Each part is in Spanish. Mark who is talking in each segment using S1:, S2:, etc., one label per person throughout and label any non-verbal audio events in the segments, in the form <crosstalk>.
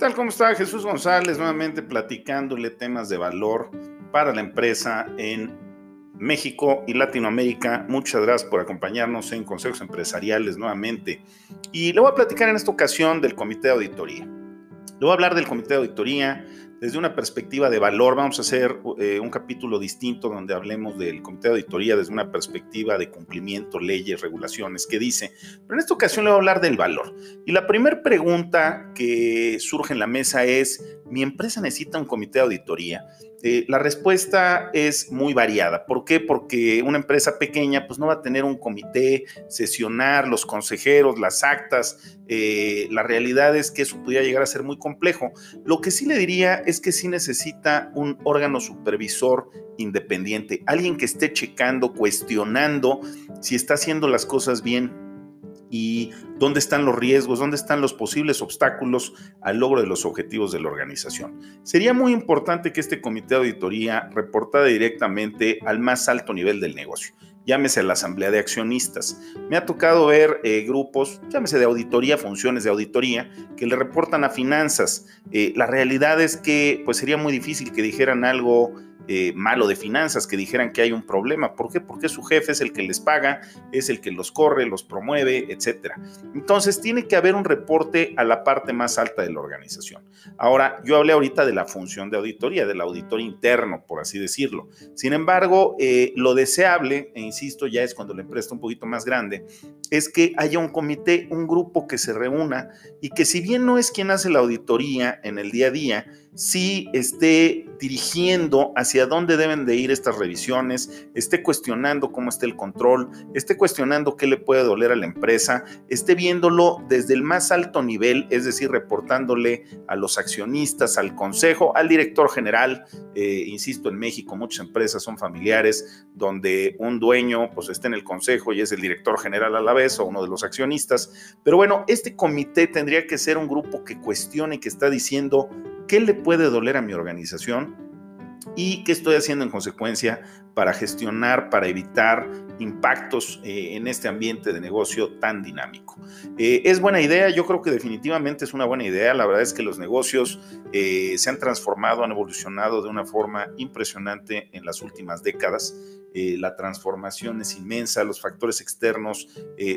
S1: tal? ¿Cómo está Jesús González? Nuevamente platicándole temas de valor para la empresa en México y Latinoamérica. Muchas gracias por acompañarnos en Consejos Empresariales nuevamente. Y le voy a platicar en esta ocasión del Comité de Auditoría. Le voy a hablar del Comité de Auditoría, desde una perspectiva de valor. Vamos a hacer eh, un capítulo distinto donde hablemos del comité de auditoría desde una perspectiva de cumplimiento, leyes, regulaciones, que dice. Pero en esta ocasión le voy a hablar del valor. Y la primera pregunta que surge en la mesa es, ¿mi empresa necesita un comité de auditoría? Eh, la respuesta es muy variada. ¿Por qué? Porque una empresa pequeña pues no va a tener un comité, sesionar los consejeros, las actas. Eh, la realidad es que eso podría llegar a ser muy complejo. Lo que sí le diría es que sí necesita un órgano supervisor independiente, alguien que esté checando, cuestionando si está haciendo las cosas bien y dónde están los riesgos, dónde están los posibles obstáculos al logro de los objetivos de la organización. Sería muy importante que este comité de auditoría reportara directamente al más alto nivel del negocio llámese la asamblea de accionistas. Me ha tocado ver eh, grupos, llámese de auditoría, funciones de auditoría, que le reportan a finanzas. Eh, la realidad es que pues sería muy difícil que dijeran algo eh, malo de finanzas, que dijeran que hay un problema. ¿Por qué? Porque su jefe es el que les paga, es el que los corre, los promueve, etc. Entonces tiene que haber un reporte a la parte más alta de la organización. Ahora, yo hablé ahorita de la función de auditoría, del auditor interno, por así decirlo. Sin embargo, eh, lo deseable, e insisto, ya es cuando la empresa está un poquito más grande, es que haya un comité, un grupo que se reúna y que si bien no es quien hace la auditoría en el día a día, sí esté dirigiendo hacia dónde deben de ir estas revisiones, esté cuestionando cómo está el control, esté cuestionando qué le puede doler a la empresa, esté viéndolo desde el más alto nivel, es decir, reportándole a los accionistas, al consejo, al director general. Eh, insisto, en México muchas empresas son familiares donde un dueño pues está en el consejo y es el director general a la vez o uno de los accionistas. Pero bueno, este comité tendría que ser un grupo que cuestione, que está diciendo qué le puede doler a mi organización y qué estoy haciendo en consecuencia para gestionar, para evitar impactos eh, en este ambiente de negocio tan dinámico. Eh, es buena idea, yo creo que definitivamente es una buena idea. La verdad es que los negocios eh, se han transformado, han evolucionado de una forma impresionante en las últimas décadas. Eh, la transformación es inmensa, los factores externos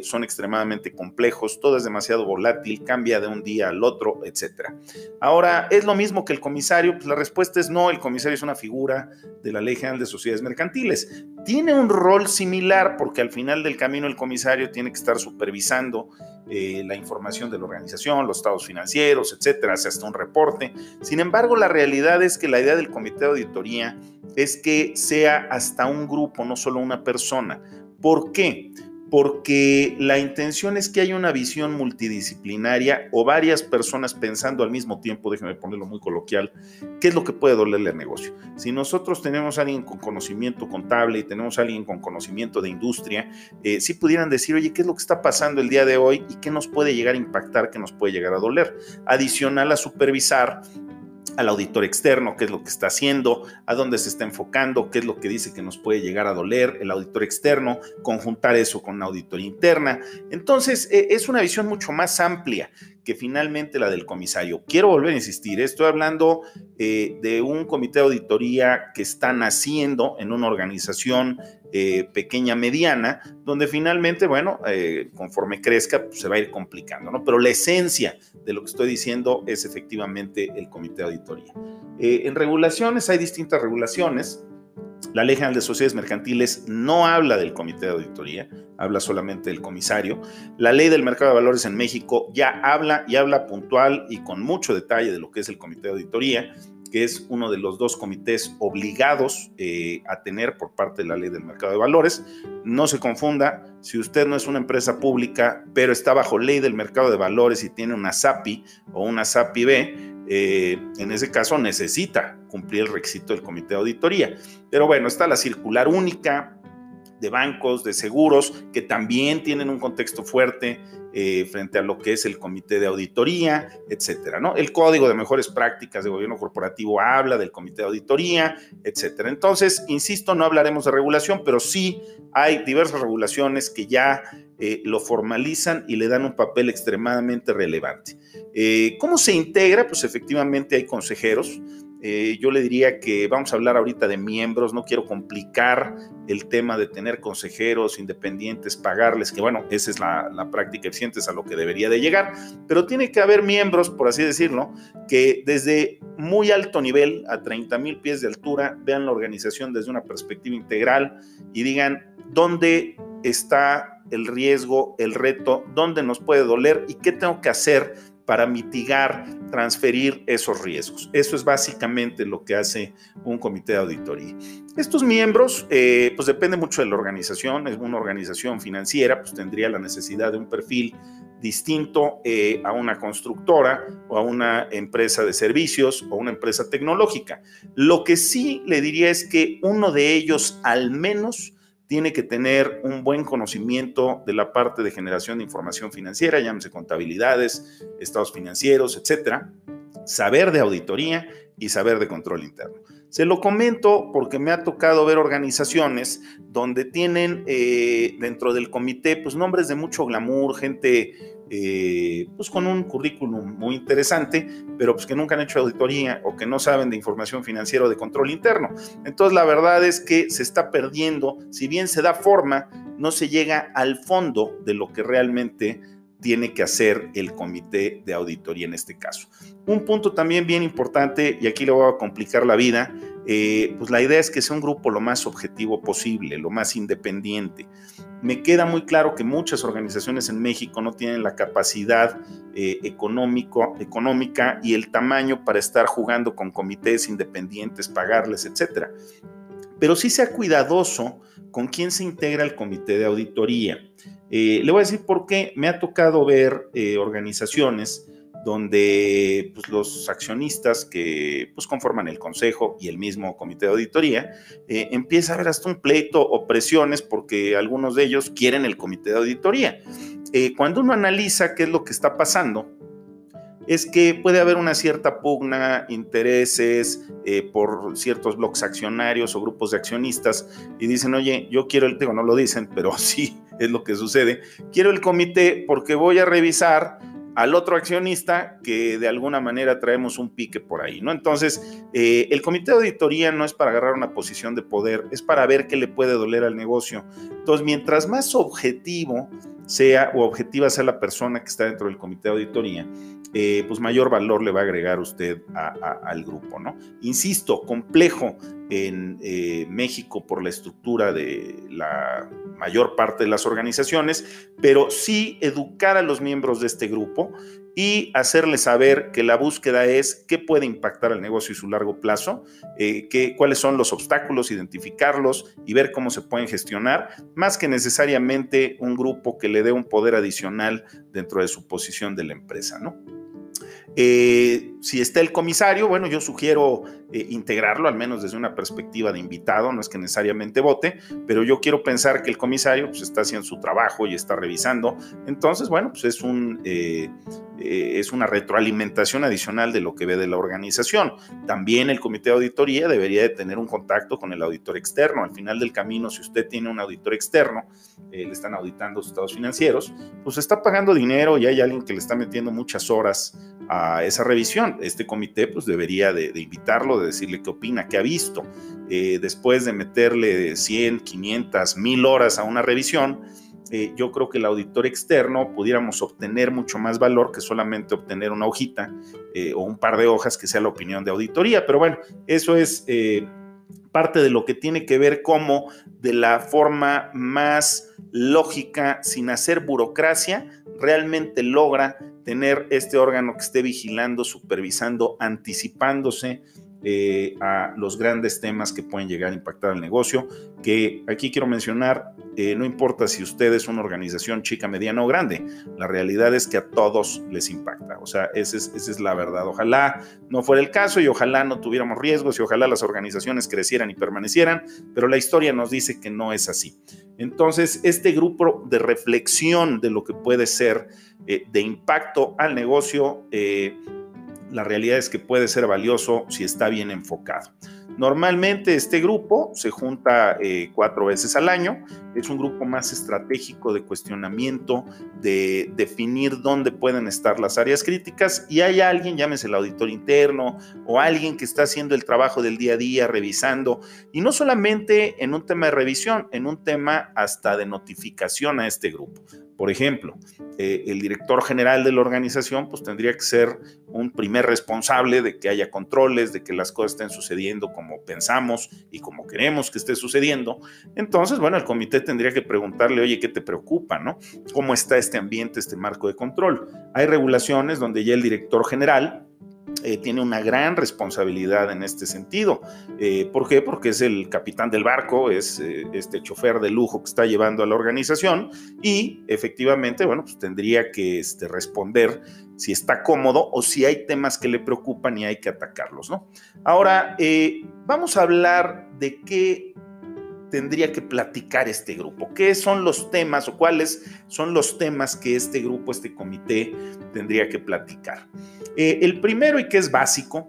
S1: son extremadamente complejos, todo es demasiado volátil, cambia de un día al otro, etc. Ahora, ¿es lo mismo que el comisario? Pues la respuesta es no, el comisario es una figura de la Ley General de Sociedades Mercantiles. Tiene un rol similar porque al final del camino el comisario tiene que estar supervisando eh, la información de la organización, los estados financieros, etcétera, hasta un reporte. Sin embargo, la realidad es que la idea del comité de auditoría es que sea hasta un grupo, no solo una persona. ¿Por qué? Porque la intención es que haya una visión multidisciplinaria o varias personas pensando al mismo tiempo, déjeme ponerlo muy coloquial, qué es lo que puede dolerle al negocio. Si nosotros tenemos a alguien con conocimiento contable y tenemos a alguien con conocimiento de industria, eh, si pudieran decir, oye, ¿qué es lo que está pasando el día de hoy y qué nos puede llegar a impactar, qué nos puede llegar a doler? Adicional a supervisar al auditor externo, qué es lo que está haciendo, a dónde se está enfocando, qué es lo que dice que nos puede llegar a doler el auditor externo, conjuntar eso con una auditoría interna. Entonces, e, es una visión mucho más amplia que finalmente la del comisario. Quiero volver a insistir, estoy hablando eh, de un comité de auditoría que está naciendo en una organización eh, pequeña, mediana, donde finalmente, bueno, eh, conforme crezca, pues, se va a ir complicando, ¿no? Pero la esencia de lo que estoy diciendo es efectivamente el comité de auditoría. en regulaciones hay distintas regulaciones. La Ley General de Sociedades Mercantiles no habla del comité de auditoría, habla solamente del comisario. La Ley del Mercado de Valores en México ya habla y habla puntual y con mucho detalle de lo que es el comité de auditoría, que es uno de los dos comités obligados eh, a tener por parte de la Ley del Mercado de Valores. No se confunda, si usted no es una empresa pública, pero está bajo Ley del Mercado de Valores y tiene una SAPI o una SAPI B, eh, en ese caso necesita cumplir el requisito del comité de auditoría. Pero bueno, está la circular única de bancos, de seguros, que también tienen un contexto fuerte eh, frente a lo que es el comité de auditoría, etcétera. ¿no? El código de mejores prácticas de gobierno corporativo habla del comité de auditoría, etcétera. Entonces, insisto, no hablaremos de regulación, pero sí hay diversas regulaciones que ya eh, lo formalizan y le dan un papel extremadamente relevante. Eh, ¿Cómo se integra? Pues efectivamente hay consejeros. Eh, yo le diría que vamos a hablar ahorita de miembros, no quiero complicar el tema de tener consejeros independientes, pagarles, que bueno, esa es la, la, práctica eficiente, es a lo que debería de llegar, pero tiene que haber miembros, por así decirlo, que desde muy alto nivel, a 30 mil pies de altura, vean la organización desde una perspectiva integral y digan dónde está el riesgo, el reto, dónde nos puede doler y qué tengo que hacer para mitigar, transferir esos riesgos. Eso es básicamente lo que hace un comité de auditoría. Estos miembros, eh, pues depende mucho de la organización, es una organización financiera, pues tendría la necesidad de un perfil distinto eh, a una constructora o a una empresa de servicios o una empresa tecnológica. Lo que sí le diría es que uno de ellos al menos tiene que tener un buen conocimiento de la parte de generación de información financiera, llámese contabilidades, estados financieros, etcétera, saber de auditoría y saber de control interno. Se lo comento porque me ha tocado ver organizaciones donde tienen eh, dentro del comité pues nombres de mucho glamour, gente eh, pues con un currículum muy interesante, pero pues que nunca han hecho auditoría o que no saben de información financiera o de control interno. Entonces la verdad es que se está perdiendo, si bien se da forma, no se llega al fondo de lo que realmente tiene que hacer el comité de auditoría en este caso. Un punto también bien importante, y aquí le voy a complicar la vida, eh, pues la idea es que sea un grupo lo más objetivo posible, lo más independiente. Me queda muy claro que muchas organizaciones en México no tienen la capacidad eh, económica y el tamaño para estar jugando con comités independientes, pagarles, etc. Pero sí sea cuidadoso con quién se integra el comité de auditoría. Eh, le voy a decir por qué me ha tocado ver organizaciones donde pues, los accionistas que pues, conforman el consejo y el mismo comité de auditoría, eh, empieza a haber hasta un pleito o presiones porque algunos de ellos quieren el comité de auditoría. Eh, cuando uno analiza qué es lo que está pasando, es que puede haber una cierta pugna, intereses eh, por ciertos bloques accionarios o grupos de accionistas y dicen, oye, yo quiero el, digo, no lo dicen, pero <laughs> sí es lo que sucede, quiero el comité porque voy a revisar al otro accionista que de alguna manera traemos un pique por ahí, ¿no? Entonces, eh, el comité de auditoría no es para agarrar una posición de poder, es para ver qué le puede doler al negocio. Entonces, mientras más objetivo sea o objetiva sea la persona que está dentro del comité de auditoría, eh, pues mayor valor le va a agregar usted al grupo, ¿no? Insisto, complejo en eh, México por la estructura de la mayor parte de las organizaciones, pero sí educar a los miembros de este grupo y hacerles saber que la búsqueda es qué puede impactar al negocio y su largo plazo, eh, cuáles son los obstáculos, identificarlos y ver cómo se pueden gestionar, más que necesariamente un grupo que le dé un poder adicional dentro de su posición de la empresa, ¿no? Eh, si está el comisario, bueno, yo sugiero eh, integrarlo, al menos desde una perspectiva de invitado, no es que necesariamente vote, pero yo quiero pensar que el comisario pues, está haciendo su trabajo y está revisando. Entonces, bueno, pues es, un, eh, es una retroalimentación adicional de lo que ve de la organización. También el comité de auditoría debería de tener un contacto con el auditor externo. Al final del camino, si usted tiene un auditor externo, le están auditando sus estados financieros, pues está pagando dinero y hay alguien que le está metiendo muchas horas a esa revisión. Este comité pues debería de, invitarlo, de decirle qué opina, qué ha visto. Eh, después de meterle 100, 500, 1000 horas a una revisión, eh, yo creo que el auditor externo pudiéramos obtener mucho más valor que solamente obtener una hojita eh, o un par de hojas que sea la opinión de auditoría. Pero bueno, eso es parte de lo que tiene que ver como de la forma más lógica, sin hacer burocracia, realmente logra tener este órgano que esté vigilando, supervisando, anticipándose eh, a los grandes temas que pueden llegar a impactar al negocio, que aquí quiero mencionar, eh, no importa si usted es una organización chica, mediana o grande, la realidad es que a todos les impacta, o sea, esa es, esa es la verdad. Ojalá no fuera el caso y ojalá no tuviéramos riesgos y ojalá las organizaciones crecieran y permanecieran, pero la historia nos dice que no es así. Entonces, este grupo de reflexión de lo que puede ser eh, de impacto al negocio, la realidad es que puede ser valioso si está bien enfocado. Normalmente este grupo se junta eh, cuatro veces al año, es un grupo más estratégico de cuestionamiento, de definir dónde pueden estar las áreas críticas y hay alguien, llámese el auditor interno o alguien que está haciendo el trabajo del día a día, revisando, y no solamente en un tema de revisión, en un tema hasta de notificación a este grupo. Por ejemplo, eh, el director general de la organización pues tendría que ser un primer responsable de que haya controles, de que las cosas estén sucediendo como pensamos y como queremos que esté sucediendo. Entonces, bueno, el comité tendría que preguntarle, oye, ¿qué te preocupa? ¿no? ¿Cómo está este ambiente, este marco de control? Hay regulaciones donde ya el director general eh, tiene una gran responsabilidad en este sentido. Eh, ¿Por qué? Porque es el capitán del barco, es eh, este chofer de lujo que está llevando a la organización y efectivamente, bueno, pues tendría que este, responder si está cómodo o si hay temas que le preocupan y hay que atacarlos, ¿no? Ahora, vamos a hablar de qué tendría que platicar este grupo? ¿Qué son los temas o cuáles son los temas que este grupo, este comité tendría que platicar? Eh, el primero y que es básico,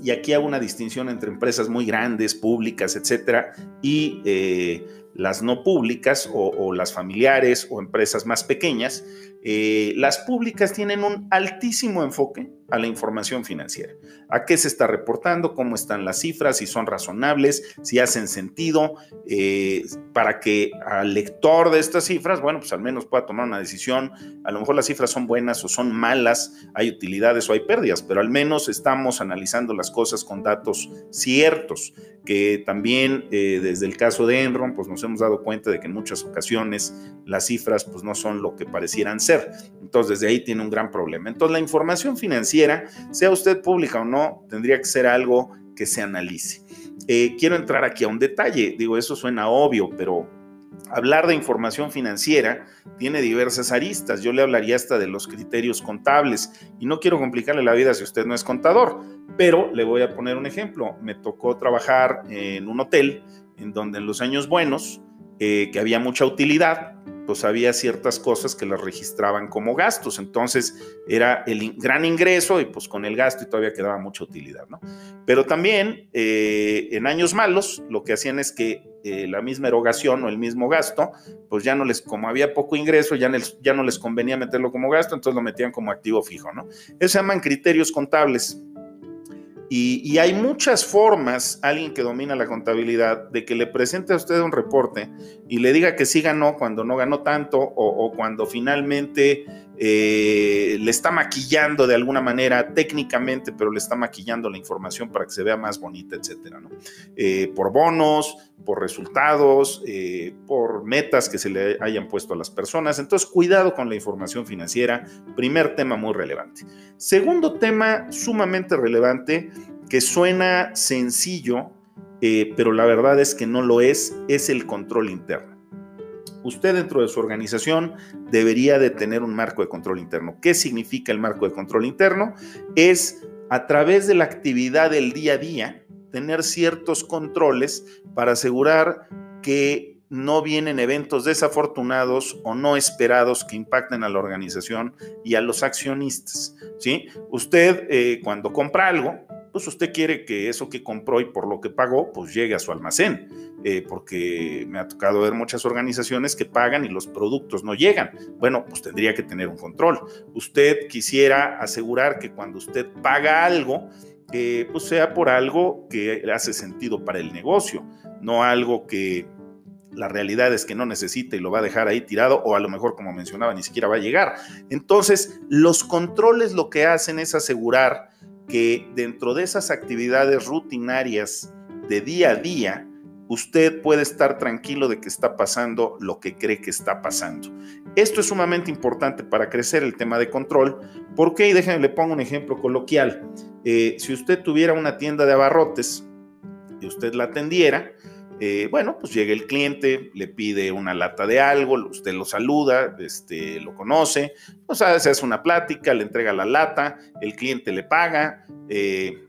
S1: y aquí hago una distinción entre empresas muy grandes, públicas, etcétera, y eh, las no públicas o, las familiares o empresas más pequeñas, eh, las públicas tienen un altísimo enfoque a la información financiera. ¿A qué se está reportando? ¿Cómo están las cifras? Si son razonables, si hacen sentido, eh, para que al lector de estas cifras, bueno, pues al menos pueda tomar una decisión. A lo mejor las cifras son buenas o son malas, hay utilidades o hay pérdidas, pero al menos estamos analizando las cosas con datos ciertos, que también eh, desde el caso de Enron, pues nos hemos dado cuenta de que en muchas ocasiones las cifras pues no son lo que parecieran ser. Entonces desde ahí tiene un gran problema. Entonces la información financiera sea usted pública o no, tendría que ser algo que se analice. Eh, quiero entrar aquí a un detalle, digo, eso suena obvio, pero hablar de información financiera tiene diversas aristas. Yo le hablaría hasta de los criterios contables y no quiero complicarle la vida si usted no es contador, pero le voy a poner un ejemplo. Me tocó trabajar en un hotel en donde en los años buenos, eh, que había mucha utilidad, pues había ciertas cosas que las registraban como gastos. Entonces era el gran ingreso y pues con el gasto todavía quedaba mucha utilidad, ¿no? Pero también eh, en años malos lo que hacían es que eh, la misma erogación o el mismo gasto, pues ya no les, como había poco ingreso, ya, ya no les convenía meterlo como gasto, entonces lo metían como activo fijo, ¿no? Eso se llaman criterios contables. Y, hay muchas formas, alguien que domina la contabilidad, de que le presente a usted un reporte y le diga que sí ganó cuando no ganó tanto o, cuando finalmente eh, le está maquillando de alguna manera técnicamente, pero le está maquillando la información para que se vea más bonita, etcétera, eh, por bonos, por resultados, eh, por metas que se le hayan puesto a las personas. Entonces, cuidado con la información financiera. Primer tema muy relevante. Segundo tema sumamente relevante que suena sencillo, pero la verdad es que no lo es, es el control interno usted dentro de su organización debería de tener un marco de control interno. ¿Qué significa el marco de control interno? Es a través de la actividad del día a día, tener ciertos controles para asegurar que no vienen eventos desafortunados o no esperados que impacten a la organización y a los accionistas. ¿sí? Usted eh, cuando compra algo, pues usted quiere que eso que compró y por lo que pagó, pues llegue a su almacén, eh, porque me ha tocado ver muchas organizaciones que pagan y los productos no llegan. Bueno, pues tendría que tener un control. Usted quisiera asegurar que cuando usted paga algo, pues sea por algo que hace sentido para el negocio, no algo que la realidad es que no necesita y lo va a dejar ahí tirado o a lo mejor, como mencionaba, ni siquiera va a llegar. Entonces, los controles lo que hacen es asegurar que dentro de esas actividades rutinarias de día a día, usted puede estar tranquilo de que está pasando lo que cree que está pasando. Esto es sumamente importante para crecer el tema de control. ¿Por qué? Déjenme, le pongo un ejemplo coloquial. Eh, si usted tuviera una tienda de abarrotes y usted la atendiera, eh, bueno, pues llega el cliente, le pide una lata de algo, usted lo saluda, este, lo conoce, o sea, se hace una plática, le entrega la lata, el cliente le paga, eh,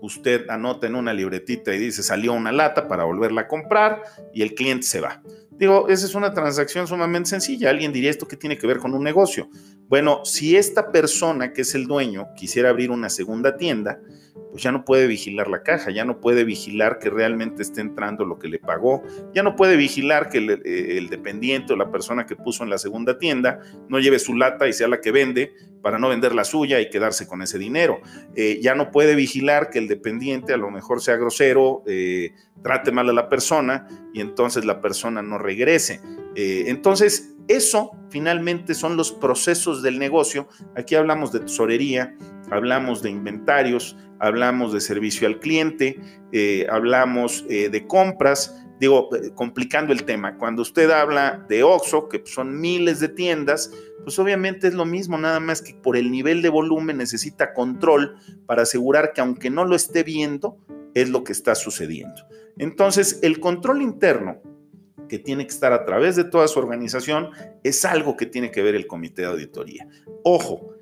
S1: usted anota en una libretita y dice salió una lata para volverla a comprar y el cliente se va. Digo, esa es una transacción sumamente sencilla. Alguien diría esto que tiene que ver con un negocio. Bueno, si esta persona que es el dueño quisiera abrir una segunda tienda, pues ya no puede vigilar la caja, ya no puede vigilar que realmente esté entrando lo que le pagó, ya no puede vigilar que el, eh, dependiente o la persona que puso en la segunda tienda no lleve su lata y sea la que vende para no vender la suya y quedarse con ese dinero. Eh, ya no puede vigilar que el dependiente a lo mejor sea grosero, eh, trate mal a la persona y entonces la persona no regrese. Entonces, eso finalmente son los procesos del negocio. Aquí hablamos de tesorería, hablamos de inventarios, hablamos de servicio al cliente, eh, hablamos eh, de compras, digo, eh, complicando el tema. Cuando usted habla de OXO, que son miles de tiendas, pues obviamente es lo mismo, nada más que por el nivel de volumen necesita control para asegurar que aunque no lo esté viendo, es lo que está sucediendo. Entonces, el control interno que tiene que estar a través de toda su organización es algo que tiene que ver el comité de auditoría. Ojo,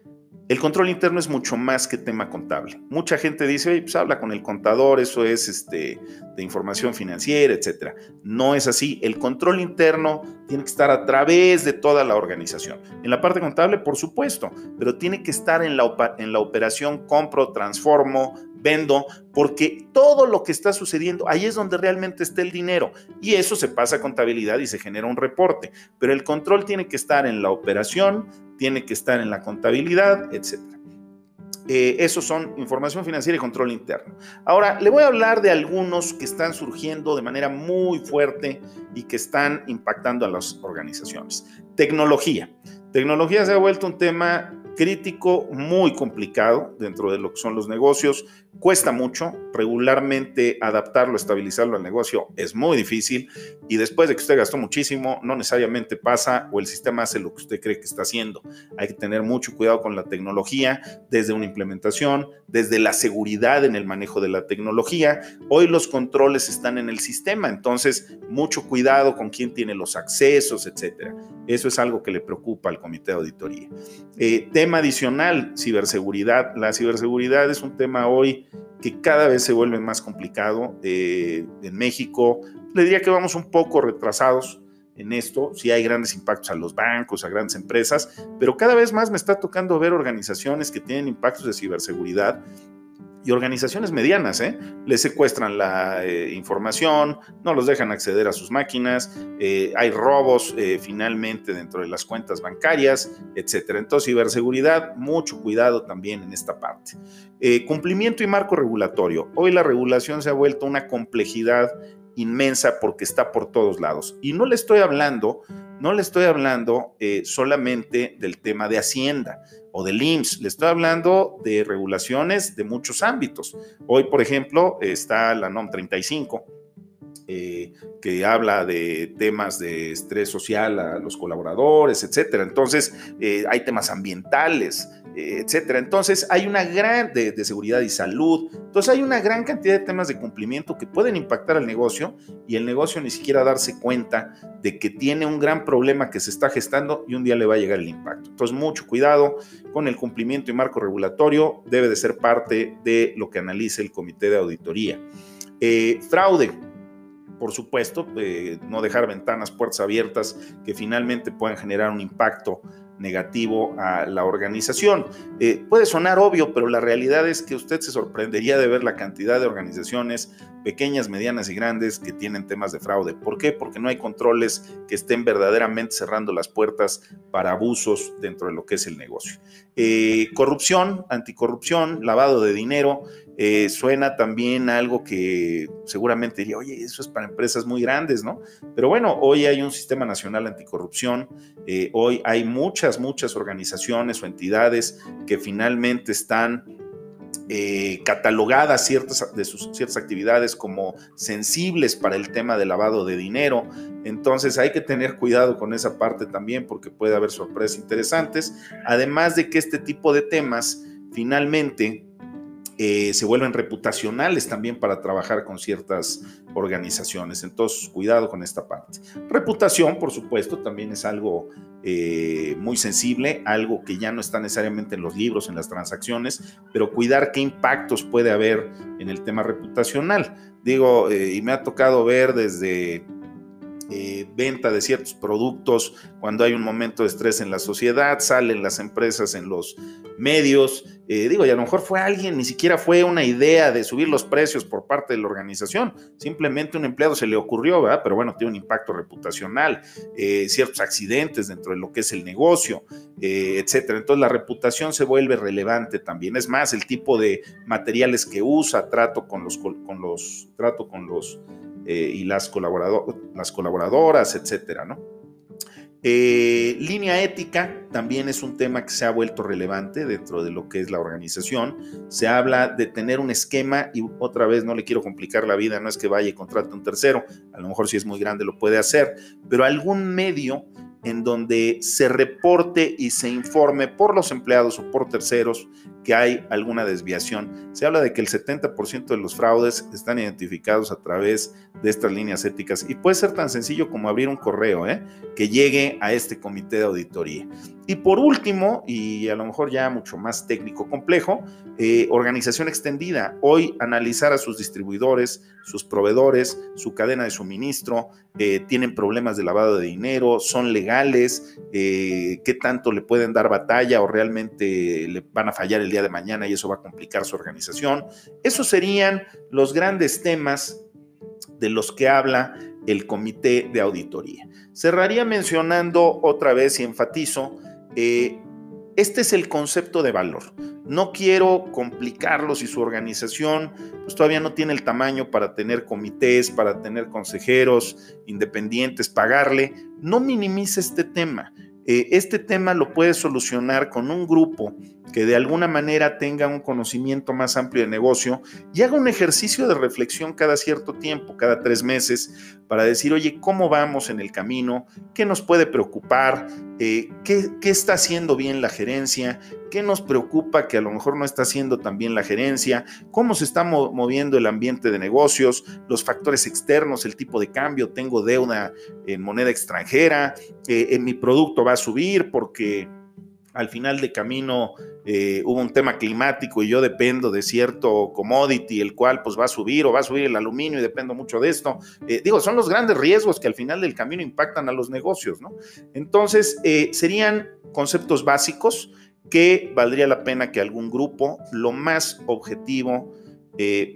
S1: el control interno es mucho más que tema contable. Mucha gente dice, oye, pues habla con el contador, eso es este, de información financiera, etc. No es así. El control interno tiene que estar a través de toda la organización. En la parte contable, por supuesto, pero tiene que estar en la, en la operación compro, transformo, vendo, porque todo lo que está sucediendo, ahí es donde realmente está el dinero. Y eso se pasa a contabilidad y se genera un reporte. Pero el control tiene que estar en la operación, tiene que estar en la contabilidad, etc. Eh, esos son información financiera y control interno. Ahora, le voy a hablar de algunos que están surgiendo de manera muy fuerte y que están impactando a las organizaciones. Tecnología. Tecnología se ha vuelto un tema crítico, muy complicado dentro de lo que son los negocios. Cuesta mucho, regularmente adaptarlo, estabilizarlo al negocio es muy difícil y después de que usted gastó muchísimo, no necesariamente pasa o el sistema hace lo que usted cree que está haciendo. Hay que tener mucho cuidado con la tecnología, desde una implementación, desde la seguridad en el manejo de la tecnología. Hoy los controles están en el sistema, entonces mucho cuidado con quién tiene los accesos, etcétera. Eso es algo que le preocupa al comité de auditoría. Eh, tema adicional, ciberseguridad. La ciberseguridad es un tema hoy que cada vez se vuelve más complicado. Eh, en México, le diría que vamos un poco retrasados en esto, sí hay grandes impactos a los bancos, a grandes empresas, pero cada vez más me está tocando ver organizaciones que tienen impactos de ciberseguridad y organizaciones medianas, ¿eh? Les secuestran la eh, información, no los dejan acceder a sus máquinas, eh, hay robos eh, finalmente dentro de las cuentas bancarias, etcétera. Entonces, ciberseguridad, mucho cuidado también en esta parte. cumplimiento y marco regulatorio. Hoy la regulación se ha vuelto una complejidad inmensa porque está por todos lados. Y no le estoy hablando, no le estoy hablando solamente del tema de Hacienda o del IMSS. Le estoy hablando de regulaciones de muchos ámbitos. Hoy, por ejemplo, está la NOM 35, eh, que habla de temas de estrés social a los colaboradores, etcétera. Entonces, eh, hay temas ambientales, etcétera. Entonces, hay una gran de, seguridad y salud. Entonces, hay una gran cantidad de temas de cumplimiento que pueden impactar al negocio y el negocio ni siquiera darse cuenta de que tiene un gran problema que se está gestando y un día le va a llegar el impacto. Entonces, mucho cuidado con el cumplimiento y marco regulatorio. Debe de ser parte de lo que analice el comité de auditoría. Eh, fraude por supuesto, no dejar ventanas, puertas abiertas que finalmente puedan generar un impacto negativo a la organización. Eh, puede sonar obvio, pero la realidad es que usted se sorprendería de ver la cantidad de organizaciones pequeñas, medianas y grandes que tienen temas de fraude. ¿Por qué? Porque no hay controles que estén verdaderamente cerrando las puertas para abusos dentro de lo que es el negocio. Eh, corrupción, anticorrupción, lavado de dinero, eh, suena también algo que seguramente diría, oye, eso es para empresas muy grandes, ¿no? Pero bueno, hoy hay un sistema nacional anticorrupción, eh, hoy hay muchas, muchas organizaciones o entidades que finalmente están eh, catalogadas ciertas de sus ciertas actividades como sensibles para el tema de lavado de dinero. Entonces hay que tener cuidado con esa parte también porque puede haber sorpresas interesantes. Además de que este tipo de temas finalmente eh, se vuelven reputacionales también para trabajar con ciertas organizaciones. Entonces, cuidado con esta parte. Reputación, por supuesto, también es algo eh, muy sensible, algo que ya no está necesariamente en los libros, en las transacciones, pero cuidar qué impactos puede haber en el tema reputacional. Digo, eh, y me ha tocado ver desde eh, venta de ciertos productos cuando hay un momento de estrés en la sociedad, salen las empresas en los medios. Eh, digo, y a lo mejor fue alguien, ni siquiera fue una idea de subir los precios por parte de la organización, simplemente un empleado se le ocurrió, ¿verdad? Pero bueno, tiene un impacto reputacional, eh, ciertos accidentes dentro de lo que es el negocio, etcétera. Entonces la reputación se vuelve relevante también. Es más, el tipo de materiales que usa, trato con los, con los, trato con los eh, y las, las colaboradoras, etcétera, ¿no? Eh, línea ética también es un tema que se ha vuelto relevante dentro de lo que es la organización. Se habla de tener un esquema y otra vez no le quiero complicar la vida, no es que vaya y contrate un tercero, a lo mejor si es muy grande lo puede hacer, pero algún medio en donde se reporte y se informe por los empleados o por terceros que hay alguna desviación. Se habla de que el 70% de los fraudes están identificados a través de estas líneas éticas y puede ser tan sencillo como abrir un correo ¿eh? que llegue a este comité de auditoría. Y por último, y a lo mejor ya mucho más técnico complejo, eh, organización extendida. Hoy analizar a sus distribuidores, sus proveedores, su cadena de suministro, eh, tienen problemas de lavado de dinero, son legales, eh, qué tanto le pueden dar batalla o realmente le van a fallar el día de mañana y eso va a complicar su organización. Esos serían los grandes temas de los que habla el comité de auditoría. Cerraría mencionando otra vez y enfatizo eh, este es el concepto de valor. No quiero complicarlo si su organización pues, todavía no tiene el tamaño para tener comités, para tener consejeros independientes, pagarle. No minimice este tema. Eh, este tema lo puede solucionar con un grupo que de alguna manera tenga un conocimiento más amplio de negocio y haga un ejercicio de reflexión cada cierto tiempo, cada tres meses, para decir, oye, ¿cómo vamos en el camino? ¿Qué nos puede preocupar? Eh, ¿qué, ¿qué, está haciendo bien la gerencia? ¿Qué nos preocupa que a lo mejor no está haciendo tan bien la gerencia? ¿Cómo se está moviendo el ambiente de negocios? Los factores externos, el tipo de cambio, tengo deuda en moneda extranjera, eh, en mi producto va subir porque al final de camino eh, hubo un tema climático y yo dependo de cierto commodity, el cual pues va a subir o va a subir el aluminio y dependo mucho de esto. Eh, digo, son los grandes riesgos que al final del camino impactan a los negocios, ¿no? Entonces, eh, serían conceptos básicos que valdría la pena que algún grupo, lo más objetivo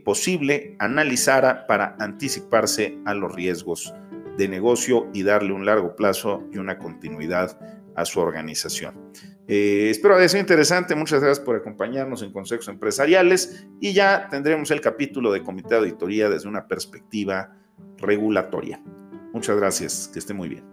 S1: posible, analizara para anticiparse a los riesgos de negocio y darle un largo plazo y una continuidad a su organización. Eh, espero haya sido interesante. Muchas gracias por acompañarnos en Consejos Empresariales y ya tendremos el capítulo de Comité de Auditoría desde una perspectiva regulatoria. Muchas gracias. Que esté muy bien.